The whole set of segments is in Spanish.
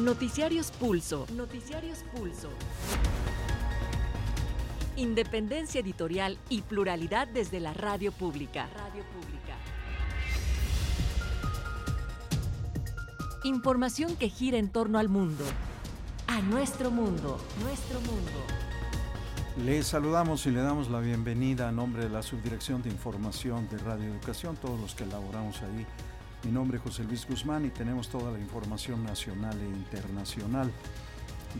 Noticiarios Pulso. Noticiarios Pulso. Independencia editorial y pluralidad desde la radio pública. Radio pública. Información que gira en torno al mundo. A nuestro mundo. Nuestro mundo. Les saludamos y le damos la bienvenida a nombre de la Subdirección de Información de Radio Educación, todos los que elaboramos ahí mi nombre es José Luis Guzmán y tenemos toda la información nacional e internacional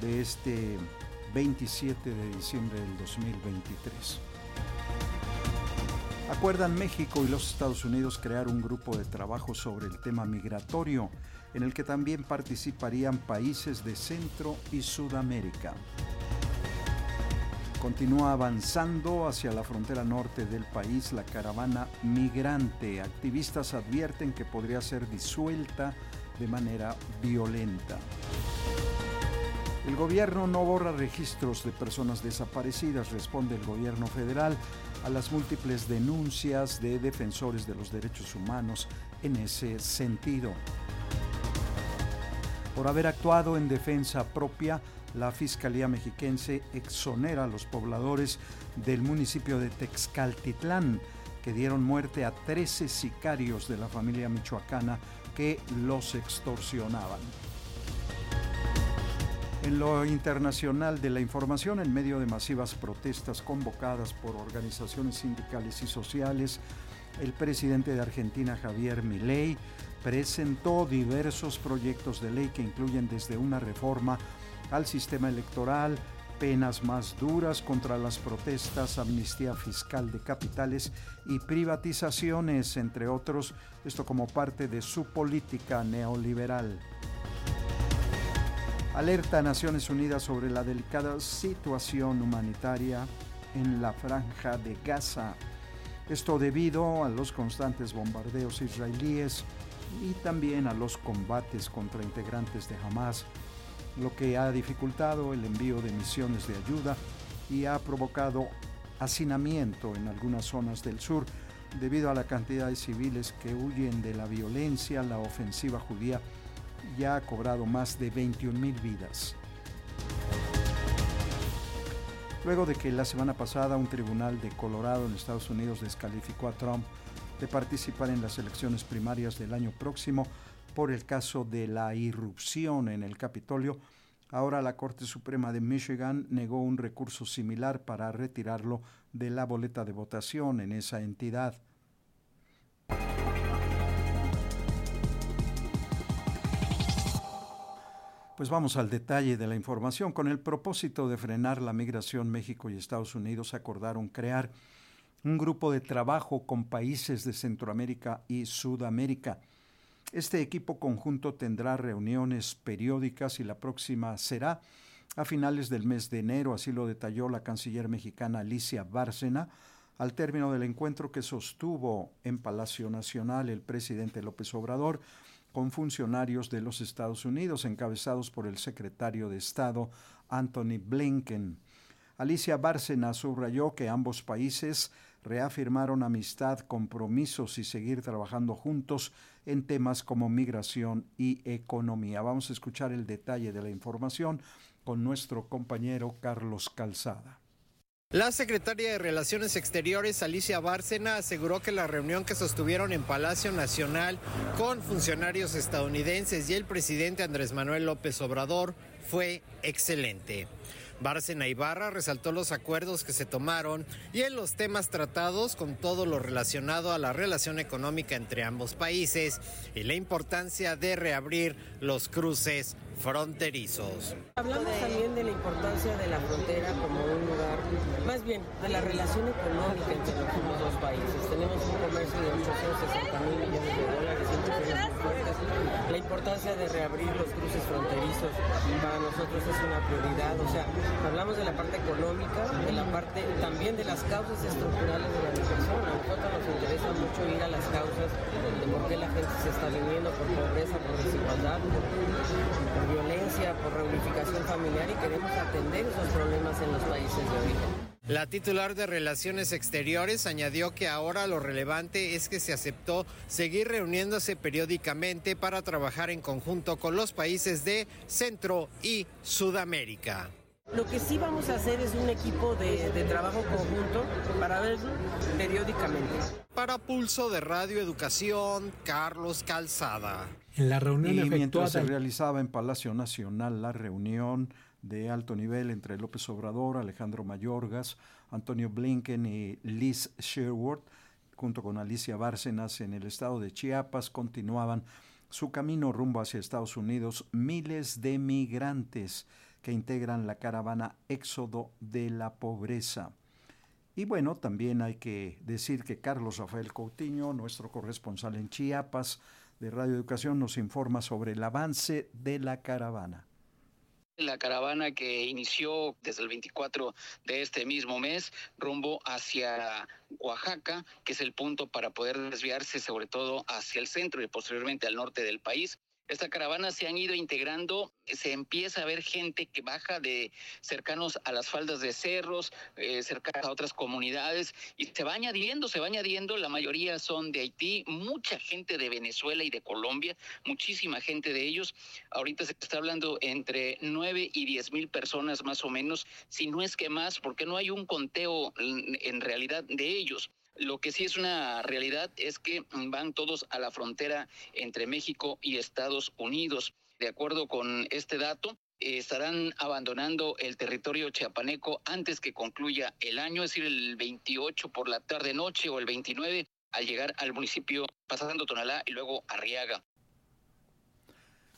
de este 27 de diciembre del 2023. Acuerdan México y los Estados Unidos crear un grupo de trabajo sobre el tema migratorio, en el que también participarían países de Centro y Sudamérica continúa avanzando hacia la frontera norte del país la caravana migrante. Activistas advierten que podría ser disuelta de manera violenta. El gobierno no borra registros de personas desaparecidas, responde el gobierno federal a las múltiples denuncias de defensores de los derechos humanos en ese sentido. Por haber actuado en defensa propia, la Fiscalía Mexiquense exonera a los pobladores del municipio de Texcaltitlán, que dieron muerte a 13 sicarios de la familia michoacana que los extorsionaban. En lo internacional de la información, en medio de masivas protestas convocadas por organizaciones sindicales y sociales, el presidente de Argentina, Javier Milei, presentó diversos proyectos de ley que incluyen desde una reforma al sistema electoral, penas más duras contra las protestas, amnistía fiscal de capitales y privatizaciones, entre otros, esto como parte de su política neoliberal. Alerta a Naciones Unidas sobre la delicada situación humanitaria en la franja de Gaza. Esto debido a los constantes bombardeos israelíes y también a los combates contra integrantes de Hamas lo que ha dificultado el envío de misiones de ayuda y ha provocado hacinamiento en algunas zonas del sur debido a la cantidad de civiles que huyen de la violencia, la ofensiva judía ya ha cobrado más de 21 mil vidas. Luego de que la semana pasada un tribunal de Colorado en Estados Unidos descalificó a Trump de participar en las elecciones primarias del año próximo por el caso de la irrupción en el Capitolio, ahora la Corte Suprema de Michigan negó un recurso similar para retirarlo de la boleta de votación en esa entidad. Pues vamos al detalle de la información. Con el propósito de frenar la migración, México y Estados Unidos acordaron crear un grupo de trabajo con países de Centroamérica y Sudamérica este equipo conjunto tendrá reuniones periódicas y la próxima será a finales del mes de enero, así lo detalló la canciller mexicana Alicia Bárcena al término del encuentro que sostuvo en Palacio Nacional el presidente López Obrador con funcionarios de los Estados Unidos, encabezados por el secretario de Estado Anthony Blinken. Alicia Bárcena subrayó que ambos países reafirmaron amistad, compromisos y seguir trabajando juntos en temas como migración y economía. Vamos a escuchar el detalle de la información con nuestro compañero Carlos Calzada. La secretaria de Relaciones Exteriores, Alicia Bárcena, aseguró que la reunión que sostuvieron en Palacio Nacional con funcionarios estadounidenses y el presidente Andrés Manuel López Obrador fue excelente. Bárcena Ibarra resaltó los acuerdos que se tomaron y en los temas tratados con todo lo relacionado a la relación económica entre ambos países y la importancia de reabrir los cruces fronterizos. Hablamos también de la importancia de la frontera como un lugar, más bien de la relación económica entre los dos países. Tenemos un comercio de 860 mil millones de importancia de reabrir los cruces fronterizos para nosotros es una prioridad. O sea, hablamos de la parte económica, de la parte también de las causas estructurales de la migración. A nosotros nos interesa mucho ir a las causas de por qué la gente se está viniendo por pobreza, por desigualdad, por violencia, por reunificación familiar y queremos atender esos problemas en los países de origen. La titular de Relaciones Exteriores añadió que ahora lo relevante es que se aceptó seguir reuniéndose periódicamente para trabajar en conjunto con los países de Centro y Sudamérica. Lo que sí vamos a hacer es un equipo de, trabajo conjunto para verlo periódicamente. Para Pulso de Radio Educación, Carlos Calzada. En la reunión y mientras se realizaba en Palacio Nacional la reunión de alto nivel entre López Obrador, Alejandro Mayorgas, Antonio Blinken y Liz Sherwood, junto con Alicia Bárcenas en el estado de Chiapas, continuaban su camino rumbo hacia Estados Unidos miles de migrantes que integran la caravana Éxodo de la Pobreza. Y bueno, también hay que decir que Carlos Rafael Coutinho, nuestro corresponsal en Chiapas de Radio Educación, nos informa sobre el avance de la caravana. La caravana que inició desde el 24 de este mismo mes rumbo hacia Oaxaca, que es el punto para poder desviarse sobre todo hacia el centro y posteriormente al norte del país esta caravana se han ido integrando, se empieza a ver gente que baja de cercanos a las faldas de cerros, eh, cercanos a otras comunidades, y se va añadiendo, se va añadiendo, la mayoría son de Haití, mucha gente de Venezuela y de Colombia, muchísima gente de ellos. Ahorita se está hablando entre 9 y 10 mil personas más o menos, si no es que más, porque no hay un conteo en realidad de ellos. Lo que sí es una realidad es que van todos a la frontera entre México y Estados Unidos. De acuerdo con este dato, estarán abandonando el territorio chiapaneco antes que concluya el año, es decir, el 28 por la tarde noche o el 29 al llegar al municipio pasando Tonalá y luego Arriaga.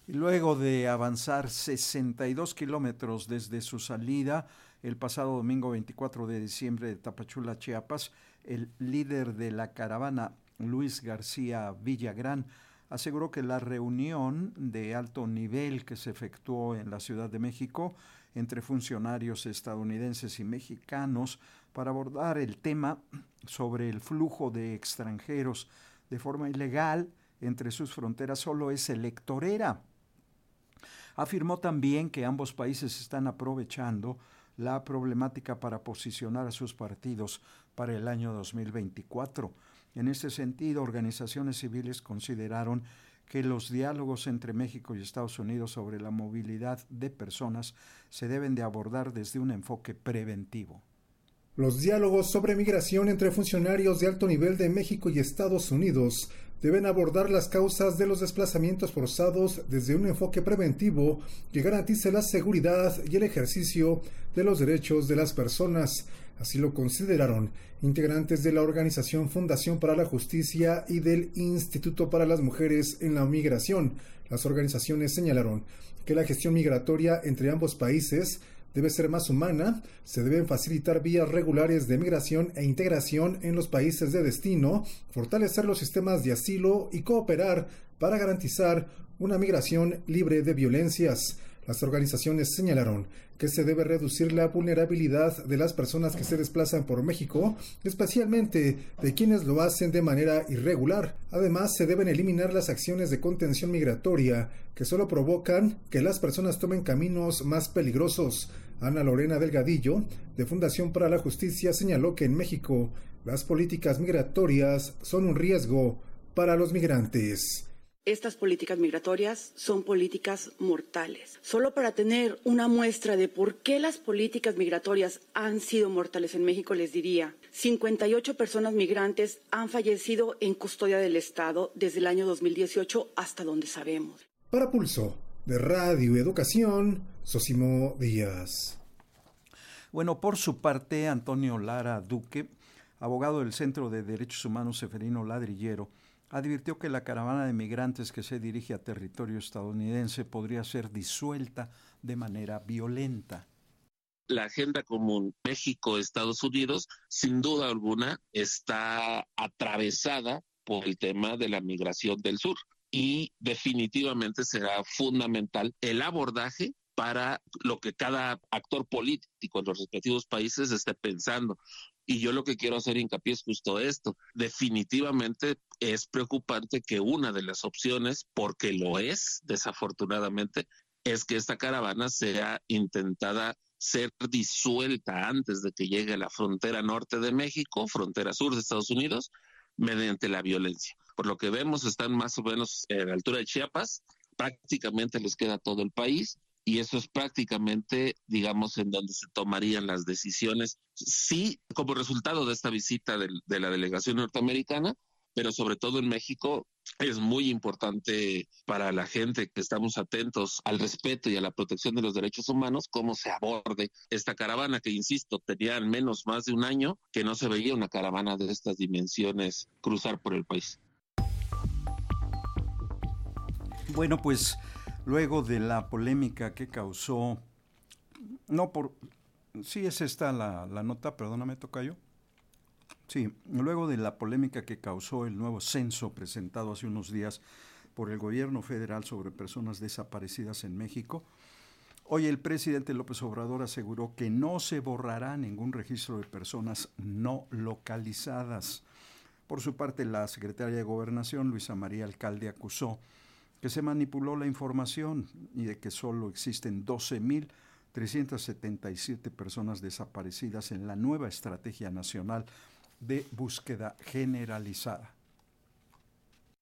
Luego de avanzar 62 kilómetros desde su salida el pasado domingo 24 de diciembre de Tapachula, Chiapas, el líder de la caravana, Luis García Villagrán, aseguró que la reunión de alto nivel que se efectuó en la Ciudad de México entre funcionarios estadounidenses y mexicanos para abordar el tema sobre el flujo de extranjeros de forma ilegal entre sus fronteras solo es electorera. Afirmó también que ambos países están aprovechando la problemática para posicionar a sus partidos para el año 2024. En ese sentido, organizaciones civiles consideraron que los diálogos entre México y Estados Unidos sobre la movilidad de personas se deben de abordar desde un enfoque preventivo. Los diálogos sobre migración entre funcionarios de alto nivel de México y Estados Unidos deben abordar las causas de los desplazamientos forzados desde un enfoque preventivo que garantice la seguridad y el ejercicio de los derechos de las personas. Así lo consideraron integrantes de la organización Fundación para la Justicia y del Instituto para las Mujeres en la Migración. Las organizaciones señalaron que la gestión migratoria entre ambos países debe ser más humana, se deben facilitar vías regulares de migración e integración en los países de destino, fortalecer los sistemas de asilo y cooperar para garantizar una migración libre de violencias. Las organizaciones señalaron que se debe reducir la vulnerabilidad de las personas que se desplazan por México, especialmente de quienes lo hacen de manera irregular. Además, se deben eliminar las acciones de contención migratoria que solo provocan que las personas tomen caminos más peligrosos. Ana Lorena Delgadillo, de Fundación para la Justicia, señaló que en México las políticas migratorias son un riesgo para los migrantes. Estas políticas migratorias son políticas mortales. Solo para tener una muestra de por qué las políticas migratorias han sido mortales en México, les diría, 58 personas migrantes han fallecido en custodia del Estado desde el año 2018 hasta donde sabemos. Para Pulso, de Radio Educación, Sosimo Díaz. Bueno, por su parte, Antonio Lara Duque, abogado del Centro de Derechos Humanos Seferino Ladrillero, advirtió que la caravana de migrantes que se dirige a territorio estadounidense podría ser disuelta de manera violenta. La agenda común México-Estados Unidos, sin duda alguna, está atravesada por el tema de la migración del sur y definitivamente será fundamental el abordaje para lo que cada actor político en los respectivos países esté pensando. Y yo lo que quiero hacer hincapié es justo esto. Definitivamente es preocupante que una de las opciones, porque lo es, desafortunadamente, es que esta caravana sea intentada ser disuelta antes de que llegue a la frontera norte de México, frontera sur de Estados Unidos, mediante la violencia. Por lo que vemos, están más o menos a la altura de Chiapas, prácticamente les queda todo el país y eso es prácticamente, digamos, en donde se tomarían las decisiones, sí, como resultado de esta visita de, de la delegación norteamericana, pero sobre todo en México es muy importante para la gente que estamos atentos al respeto y a la protección de los derechos humanos, cómo se aborde esta caravana que, insisto, tenía al menos más de un año que no se veía una caravana de estas dimensiones cruzar por el país. Bueno, pues luego de la polémica que causó, no por, sí es esta la, la nota, perdóname, toca yo. Sí, luego de la polémica que causó el nuevo censo presentado hace unos días por el gobierno federal sobre personas desaparecidas en México, hoy el presidente López Obrador aseguró que no se borrará ningún registro de personas no localizadas. Por su parte, la secretaria de Gobernación, Luisa María Alcalde, acusó que se manipuló la información y de que solo existen 12.377 personas desaparecidas en la nueva estrategia nacional de búsqueda generalizada.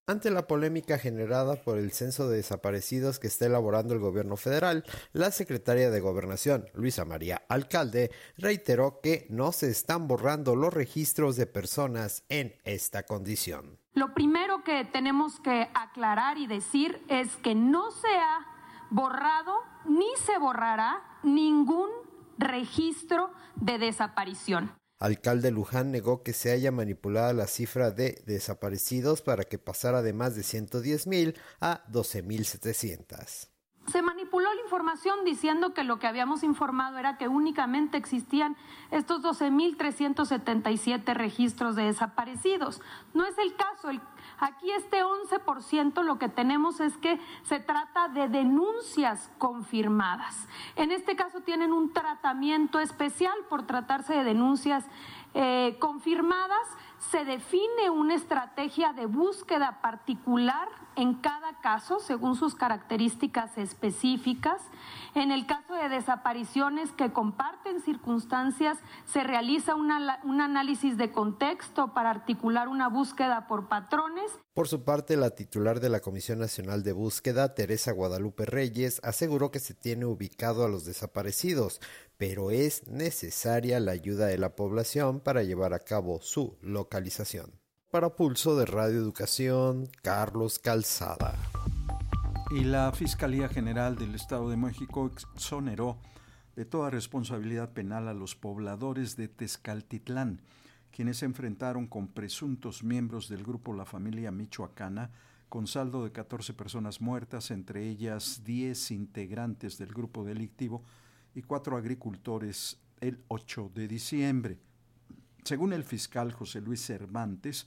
Ante la polémica generada por el censo de desaparecidos que está elaborando el gobierno federal, la secretaria de Gobernación, Luisa María Alcalde, reiteró que no se están borrando los registros de personas en esta condición. Lo primero que tenemos que aclarar y decir es que no se ha borrado ni se borrará ningún registro de desaparición. Alcalde Luján negó que se haya manipulado la cifra de desaparecidos para que pasara de más de 110 mil a 12 mil 700. Se manipuló la información diciendo que lo que habíamos informado era que únicamente existían estos 12.377 registros de desaparecidos. No es el caso. Aquí este 11% lo que tenemos es que se trata de denuncias confirmadas. En este caso tienen un tratamiento especial por tratarse de denuncias eh, confirmadas. Se define una estrategia de búsqueda particular en cada caso según sus características específicas. En el caso de desapariciones que comparten circunstancias, se realiza un análisis de contexto para articular una búsqueda por patrones. Por su parte, la titular de la Comisión Nacional de Búsqueda, Teresa Guadalupe Reyes, aseguró que se tiene ubicado a los desaparecidos, pero es necesaria la ayuda de la población para llevar a cabo su localización. Para Pulso de Radio Educación, Carlos Calzada. Y la Fiscalía General del Estado de México exoneró de toda responsabilidad penal a los pobladores de Tezcaltitlán, quienes se enfrentaron con presuntos miembros del grupo La Familia Michoacana, con saldo de 14 personas muertas, entre ellas 10 integrantes del grupo delictivo y cuatro agricultores el 8 de diciembre. Según el fiscal José Luis Cervantes,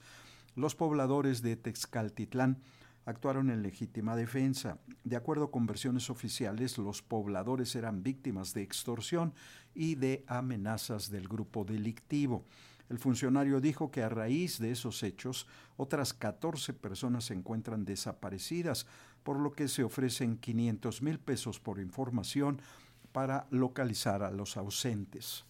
los pobladores de Texcaltitlán actuaron en legítima defensa. De acuerdo con versiones oficiales, los pobladores eran víctimas de extorsión y de amenazas del grupo delictivo. El funcionario dijo que a raíz de esos hechos, otras 14 personas se encuentran desaparecidas, por lo que se ofrecen 500 mil pesos por información para localizar a los ausentes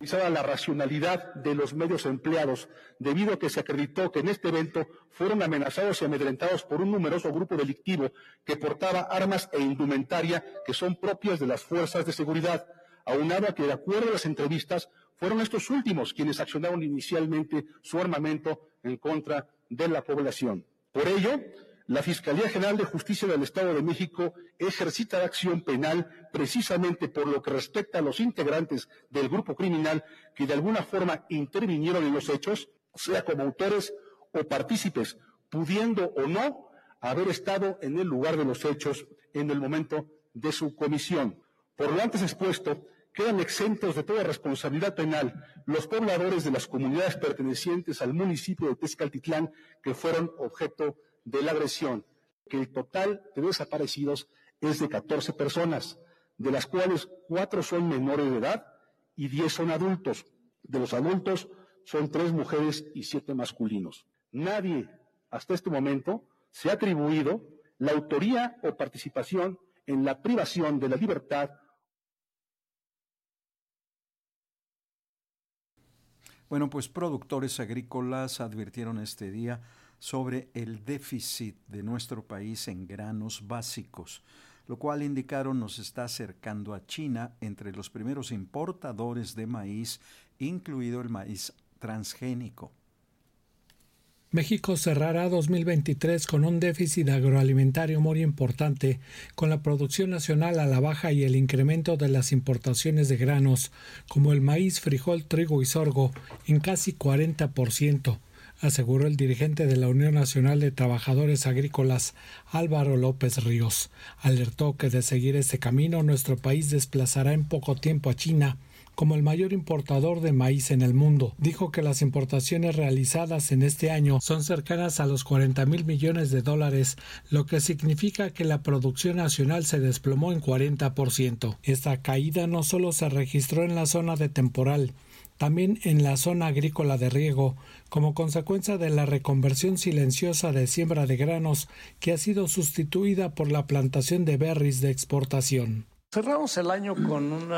la racionalidad de los medios empleados, debido a que se acreditó que en este evento fueron amenazados y amedrentados por un numeroso grupo delictivo que portaba armas e indumentaria que son propias de las fuerzas de seguridad, aunado a que, de acuerdo a las entrevistas, fueron estos últimos quienes accionaron inicialmente su armamento en contra de la población. Por ello, la Fiscalía General de Justicia del Estado de México ejercita la acción penal precisamente por lo que respecta a los integrantes del grupo criminal que de alguna forma intervinieron en los hechos, sea como autores o partícipes, pudiendo o no haber estado en el lugar de los hechos en el momento de su comisión. Por lo antes expuesto, quedan exentos de toda responsabilidad penal los pobladores de las comunidades pertenecientes al municipio de Tezcaltitlán que fueron objeto de la agresión, que el total de desaparecidos es de 14 personas, de las cuales 4 son menores de edad y 10 son adultos. De los adultos son 3 mujeres y 7 masculinos. Nadie hasta este momento se ha atribuido la autoría o participación en la privación de la libertad. Bueno, pues productores agrícolas advirtieron este día sobre el déficit de nuestro país en granos básicos, lo cual indicaron nos está acercando a China entre los primeros importadores de maíz, incluido el maíz transgénico. México cerrará 2023 con un déficit agroalimentario muy importante, con la producción nacional a la baja y el incremento de las importaciones de granos, como el maíz, frijol, trigo y sorgo, en casi 40%, aseguró el dirigente de la Unión Nacional de Trabajadores Agrícolas, Álvaro López Ríos. Alertó que de seguir ese camino nuestro país desplazará en poco tiempo a China, como el mayor importador de maíz en el mundo. Dijo que las importaciones realizadas en este año son cercanas a los 40 mil millones de dólares, lo que significa que la producción nacional se desplomó en 40%. Esta caída no solo se registró en la zona de temporal, también en la zona agrícola de riego, como consecuencia de la reconversión silenciosa de siembra de granos que ha sido sustituida por la plantación de berries de exportación. Cerramos el año con un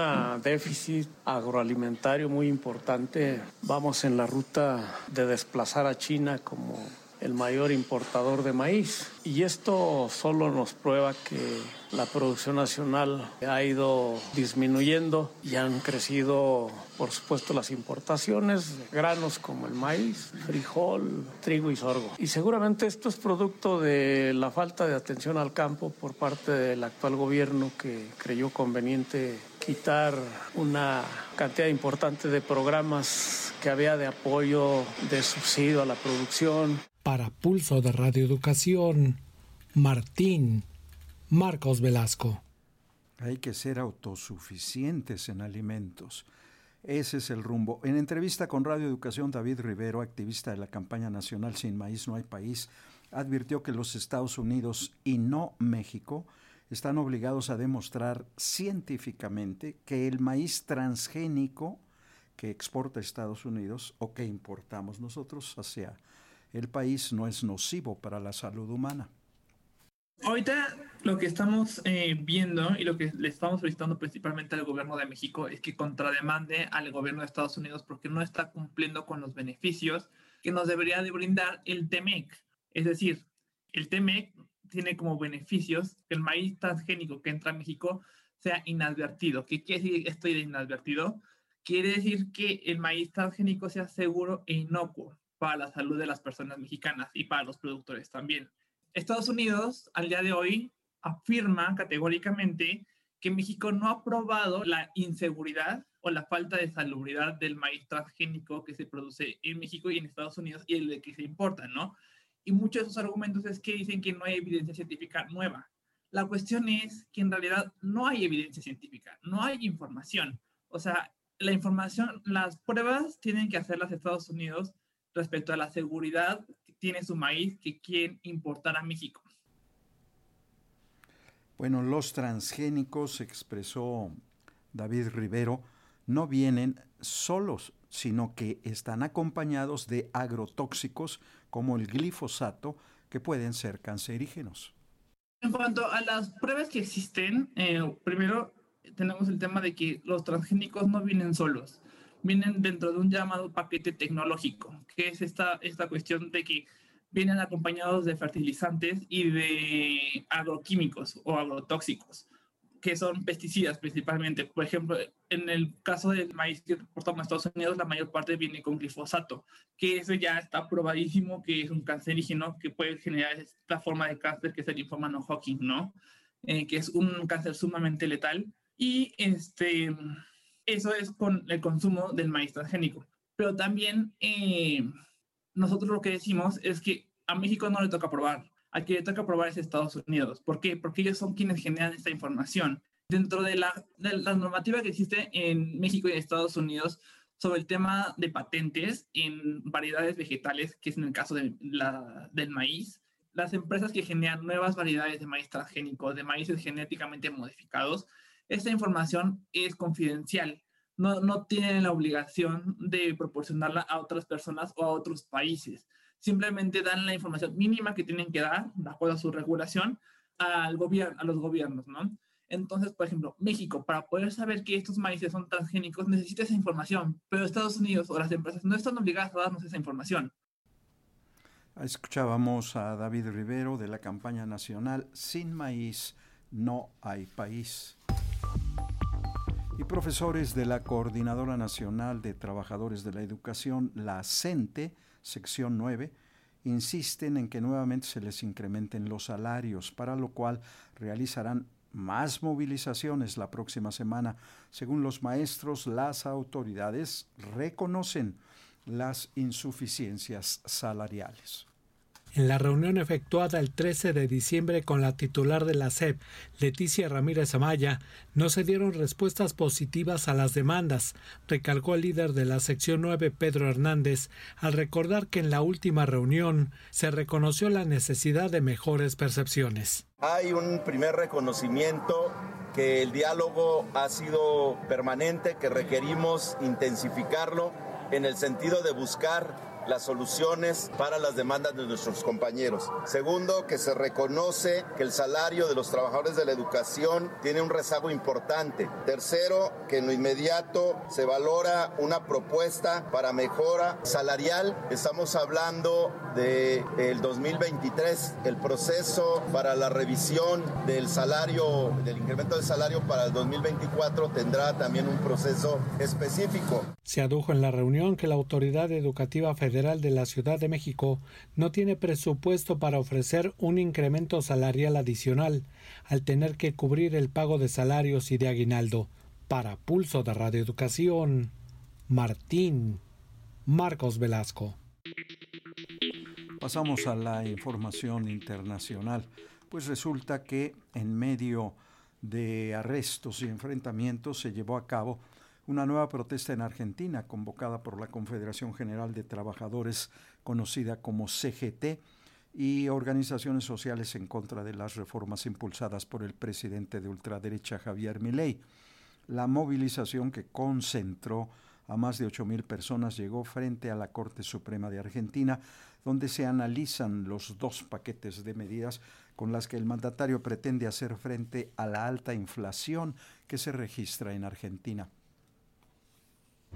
déficit agroalimentario muy importante. Vamos en la ruta de desplazar a China como el mayor importador de maíz. Y esto solo nos prueba que la producción nacional ha ido disminuyendo y han crecido, por supuesto, las importaciones, granos como el maíz, frijol, trigo y sorgo. Y seguramente esto es producto de la falta de atención al campo por parte del actual gobierno que creyó conveniente quitar una cantidad importante de programas que había de apoyo, de subsidio a la producción. Para Pulso de Radio Educación, Martín Marcos Velasco. Hay que ser autosuficientes en alimentos. Ese es el rumbo. En entrevista con Radio Educación, David Rivero, activista de la campaña nacional Sin Maíz No hay País, advirtió que los Estados Unidos y no México están obligados a demostrar científicamente que el maíz transgénico que exporta Estados Unidos o que importamos nosotros hacia el país no es nocivo para la salud humana. Ahorita lo que estamos eh, viendo y lo que le estamos solicitando principalmente al gobierno de México es que contrademande al gobierno de Estados Unidos porque no está cumpliendo con los beneficios que nos debería de brindar el TEMEC. Es decir, el TEMEC tiene como beneficios que el maíz transgénico que entra a México sea inadvertido. ¿Qué quiere decir esto de inadvertido? Quiere decir que el maíz transgénico sea seguro e inocuo para la salud de las personas mexicanas y para los productores también. Estados Unidos, al día de hoy, afirma categóricamente que México no ha aprobado la inseguridad o la falta de salubridad del maíz transgénico que se produce en México y en Estados Unidos y el de que se importa, ¿no? Y muchos de esos argumentos es que dicen que no hay evidencia científica nueva. La cuestión es que en realidad no hay evidencia científica, no hay información. O sea, la información, las pruebas tienen que hacerlas Estados Unidos respecto a la seguridad que tiene su maíz que quieren importar a México. Bueno, los transgénicos, expresó David Rivero, no vienen solos, sino que están acompañados de agrotóxicos como el glifosato, que pueden ser cancerígenos. En cuanto a las pruebas que existen, eh, primero tenemos el tema de que los transgénicos no vienen solos vienen dentro de un llamado paquete tecnológico, que es esta, esta cuestión de que vienen acompañados de fertilizantes y de agroquímicos o agrotóxicos, que son pesticidas principalmente. Por ejemplo, en el caso del maíz que exportamos a Estados Unidos, la mayor parte viene con glifosato, que eso ya está probadísimo que es un cancerígeno que puede generar esta forma de cáncer que es el linfoma no Hodgkin, ¿no? Eh, que es un cáncer sumamente letal. Y este, eso es con el consumo del maíz transgénico. Pero también eh, nosotros lo que decimos es que a México no le toca probar, a quien le toca probar es Estados Unidos. ¿Por qué? Porque ellos son quienes generan esta información. Dentro de la, normativa que existe en México y Estados Unidos sobre el tema de patentes en variedades vegetales, que es en el caso de la, del maíz, las empresas que generan nuevas variedades de maíz transgénico, de maíces genéticamente modificados, esta información es confidencial. No, tienen la obligación de proporcionarla a otras personas o a otros países. Simplemente dan la información mínima que tienen que dar, de acuerdo a su regulación, al gobierno, a los gobiernos, ¿no? Entonces, por ejemplo, México, para poder saber que estos maíces son transgénicos, necesita esa información, pero Estados Unidos o las empresas no están obligadas a darnos esa información. Escuchábamos a David Rivero de la campaña nacional Sin maíz no hay país. Y profesores de la Coordinadora Nacional de Trabajadores de la Educación, la CENTE, sección 9, insisten en que nuevamente se les incrementen los salarios, para lo cual realizarán más movilizaciones la próxima semana. Según los maestros, las autoridades reconocen las insuficiencias salariales. En la reunión efectuada el 13 de diciembre con la titular de la SEP, Leticia Ramírez Amaya, no se dieron respuestas positivas a las demandas, recalcó el líder de la sección 9, Pedro Hernández, al recordar que en la última reunión se reconoció la necesidad de mejores percepciones. Hay un primer reconocimiento que el diálogo ha sido permanente, que requerimos intensificarlo en el sentido de buscar las soluciones para las demandas de nuestros compañeros. Segundo, que se reconoce que el salario de los trabajadores de la educación tiene un rezago importante. Tercero, que en lo inmediato se valora una propuesta para mejora salarial. Estamos hablando del el 2023, el proceso para la revisión del salario, del incremento del salario para el 2024 tendrá también un proceso específico. Se adujo en la reunión que la Autoridad Educativa Federal de la Ciudad de México no tiene presupuesto para ofrecer un incremento salarial adicional, al tener que cubrir el pago de salarios y de aguinaldo. Para Pulso de Radio Educación, Martín Marcos Velasco. Pasamos a la información internacional. Pues resulta que en medio de arrestos y enfrentamientos se llevó a cabo una nueva protesta en Argentina convocada por la Confederación General de Trabajadores, conocida como CGT, y organizaciones sociales en contra de las reformas impulsadas por el presidente de ultraderecha Javier Milei. La movilización que concentró a más de 8.000 personas llegó frente a la Corte Suprema de Argentina, donde se analizan los dos paquetes de medidas con las que el mandatario pretende hacer frente a la alta inflación que se registra en Argentina.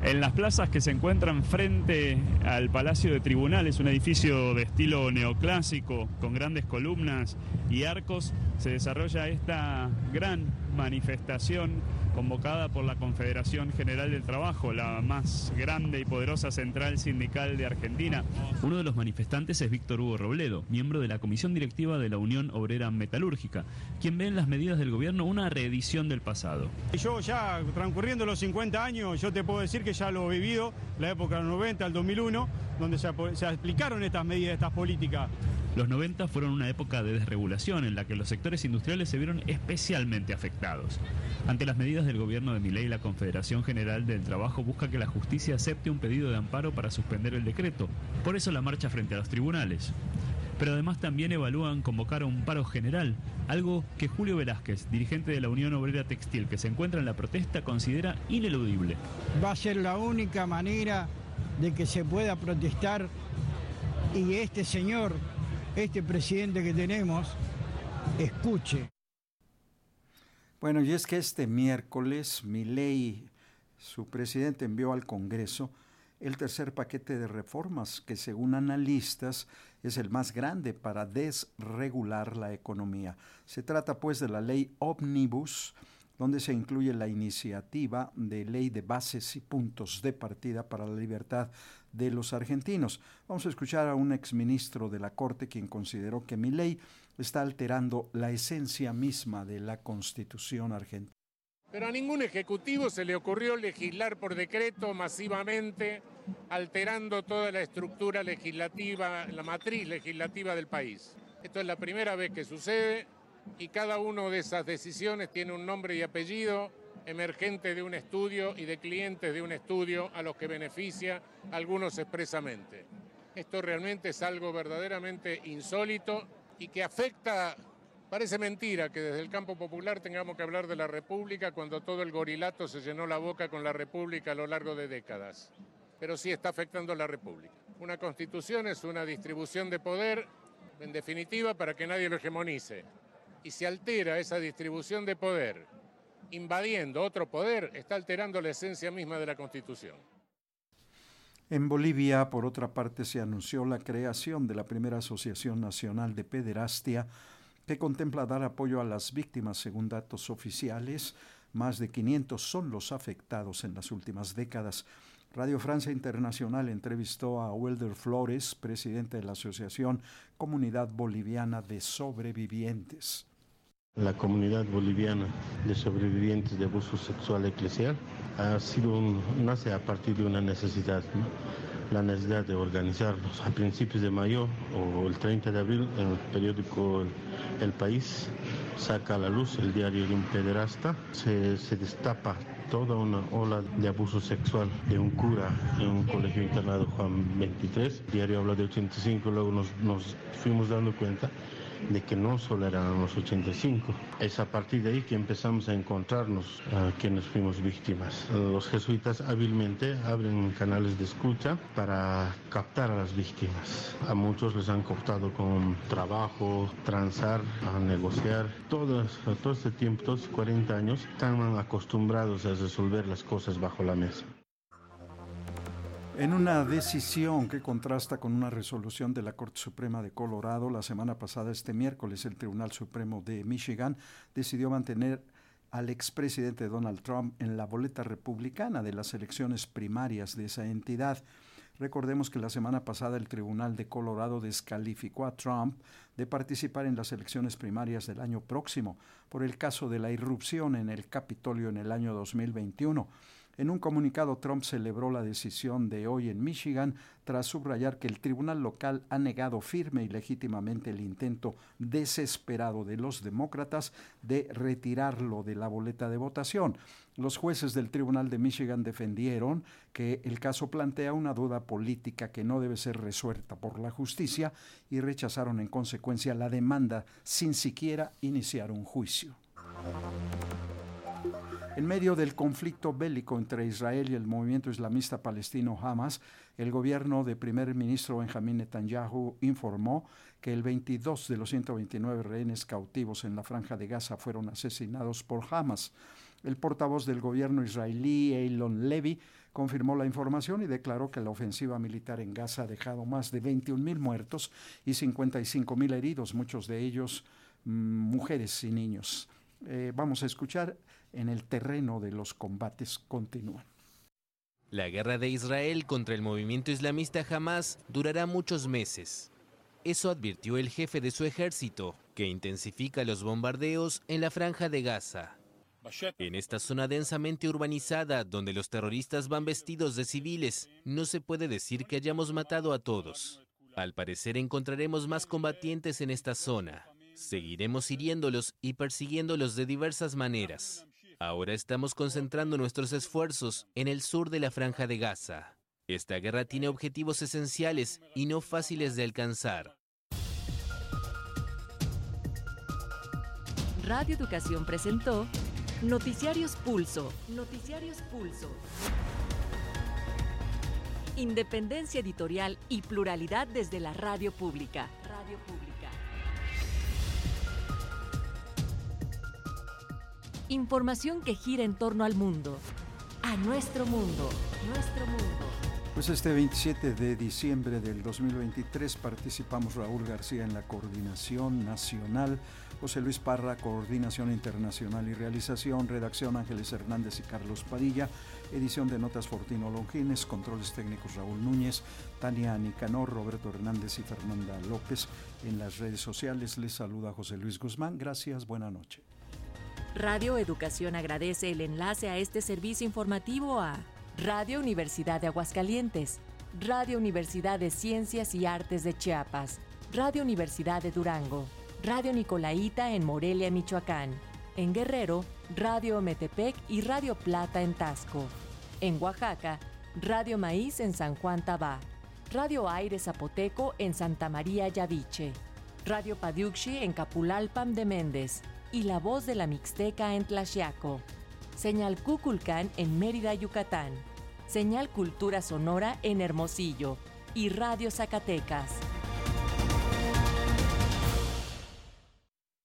En las plazas que se encuentran frente al Palacio de Tribunales, un edificio de estilo neoclásico con grandes columnas y arcos, se desarrolla esta gran manifestación convocada por la Confederación General del Trabajo, la más grande y poderosa central sindical de Argentina. Uno de los manifestantes es Víctor Hugo Robledo, miembro de la Comisión Directiva de la Unión Obrera Metalúrgica, quien ve en las medidas del gobierno una reedición del pasado. Yo ya transcurriendo los 50 años, yo te puedo decir que ya lo he vivido, la época del 90 al 2001, donde se, se explicaron estas medidas, estas políticas. Los 90 fueron una época de desregulación en la que los sectores industriales se vieron especialmente afectados. Ante las medidas del gobierno de Milei, la Confederación General del Trabajo busca que la justicia acepte un pedido de amparo para suspender el decreto. Por eso la marcha frente a los tribunales. Pero además también evalúan convocar a un paro general, algo que Julio Velázquez, dirigente de la Unión Obrera Textil que se encuentra en la protesta, considera ineludible. Va a ser la única manera de que se pueda protestar y este señor este presidente que tenemos escuche. Bueno, y es que este miércoles ley, su presidente, envió al Congreso el tercer paquete de reformas que según analistas es el más grande para desregular la economía. Se trata pues de la ley Omnibus, donde se incluye la iniciativa de ley de bases y puntos de partida para la libertad de los argentinos. Vamos a escuchar a un exministro de la Corte quien consideró que mi ley está alterando la esencia misma de la Constitución argentina. Pero a ningún ejecutivo se le ocurrió legislar por decreto masivamente, alterando toda la estructura legislativa, la matriz legislativa del país. Esto es la primera vez que sucede y cada una de esas decisiones tiene un nombre y apellido emergente de un estudio y de clientes de un estudio a los que beneficia algunos expresamente. Esto realmente es algo verdaderamente insólito y que afecta, parece mentira que desde el campo popular tengamos que hablar de la República cuando todo el gorilato se llenó la boca con la República a lo largo de décadas. Pero sí está afectando a la República. Una constitución es una distribución de poder, en definitiva, para que nadie lo hegemonice y se altera esa distribución de poder, invadiendo otro poder, está alterando la esencia misma de la Constitución. En Bolivia, por otra parte, se anunció la creación de la primera Asociación Nacional de Pederastia que contempla dar apoyo a las víctimas según datos oficiales. Más de 500 son los afectados en las últimas décadas. Radio Francia Internacional entrevistó a Wilder Flores, presidente de la Asociación Comunidad Boliviana de Sobrevivientes. La comunidad boliviana de sobrevivientes de abuso sexual eclesial ha sido nace a partir de una necesidad, la necesidad de organizarnos. A principios de mayo o el 30 de abril, en el periódico El País saca a la luz el diario de un pederasta, se, destapa toda una ola de abuso sexual de un cura en un colegio internado Juan 23. El diario habla de 85, luego nos, nos fuimos dando cuenta de que no solo eran los 85. Es a partir de ahí que empezamos a encontrarnos a quienes fuimos víctimas. Los jesuitas hábilmente abren canales de escucha para captar a las víctimas. A muchos les han cortado con trabajo, transar, a negociar. Todo, todo este tiempo, todos 40 años, están acostumbrados a resolver las cosas bajo la mesa. En una decisión que contrasta con una resolución de la Corte Suprema de Colorado, la semana pasada, este miércoles, el Tribunal Supremo de Michigan decidió mantener al expresidente Donald Trump en la boleta republicana de las elecciones primarias de esa entidad. Recordemos que la semana pasada el Tribunal de Colorado descalificó a Trump de participar en las elecciones primarias del año próximo por el caso de la irrupción en el Capitolio en el año 2021. En un comunicado, Trump celebró la decisión de hoy en Michigan tras subrayar que el tribunal local ha negado firme y legítimamente el intento desesperado de los demócratas de retirarlo de la boleta de votación. Los jueces del Tribunal de Michigan defendieron que el caso plantea una duda política que no debe ser resuelta por la justicia y rechazaron en consecuencia la demanda sin siquiera iniciar un juicio. En medio del conflicto bélico entre Israel y el movimiento islamista palestino Hamas, el gobierno de primer ministro Benjamin Netanyahu informó que el 22 de los 129 rehenes cautivos en la franja de Gaza fueron asesinados por Hamas. El portavoz del gobierno israelí, Eilon Levy, confirmó la información y declaró que la ofensiva militar en Gaza ha dejado más de 21.000 muertos y 55.000 heridos, muchos de ellos mm, mujeres y niños. Eh, vamos a escuchar en el terreno de los combates continúan. La guerra de Israel contra el movimiento islamista Hamas durará muchos meses. Eso advirtió el jefe de su ejército, que intensifica los bombardeos en la franja de Gaza. En esta zona densamente urbanizada, donde los terroristas van vestidos de civiles, no se puede decir que hayamos matado a todos. Al parecer encontraremos más combatientes en esta zona. Seguiremos hiriéndolos y persiguiéndolos de diversas maneras. Ahora estamos concentrando nuestros esfuerzos en el sur de la franja de Gaza. Esta guerra tiene objetivos esenciales y no fáciles de alcanzar. Radio Educación presentó Noticiarios Pulso. Noticiarios Pulso. Independencia editorial y pluralidad desde la radio pública. Radio pública. Información que gira en torno al mundo. A nuestro mundo. Nuestro mundo. Pues este 27 de diciembre del 2023 participamos Raúl García en la coordinación nacional, José Luis Parra, coordinación internacional y realización, redacción Ángeles Hernández y Carlos Padilla, edición de notas Fortino Longines, controles técnicos Raúl Núñez, Tania Nicanor, Roberto Hernández y Fernanda López. En las redes sociales les saluda José Luis Guzmán. Gracias, buena noche. Radio Educación agradece el enlace a este servicio informativo a Radio Universidad de Aguascalientes, Radio Universidad de Ciencias y Artes de Chiapas, Radio Universidad de Durango, Radio Nicolaita en Morelia, Michoacán, en Guerrero, Radio Metepec y Radio Plata en Tasco, en Oaxaca, Radio Maíz en San Juan Tabá, Radio Aire Zapoteco en Santa María Yaviche, Radio Padiuxi en Capulalpam de Méndez, y La Voz de la Mixteca en Tlaxiaco, Señal Cuculcán en Mérida, Yucatán, Señal Cultura Sonora en Hermosillo. Y Radio Zacatecas.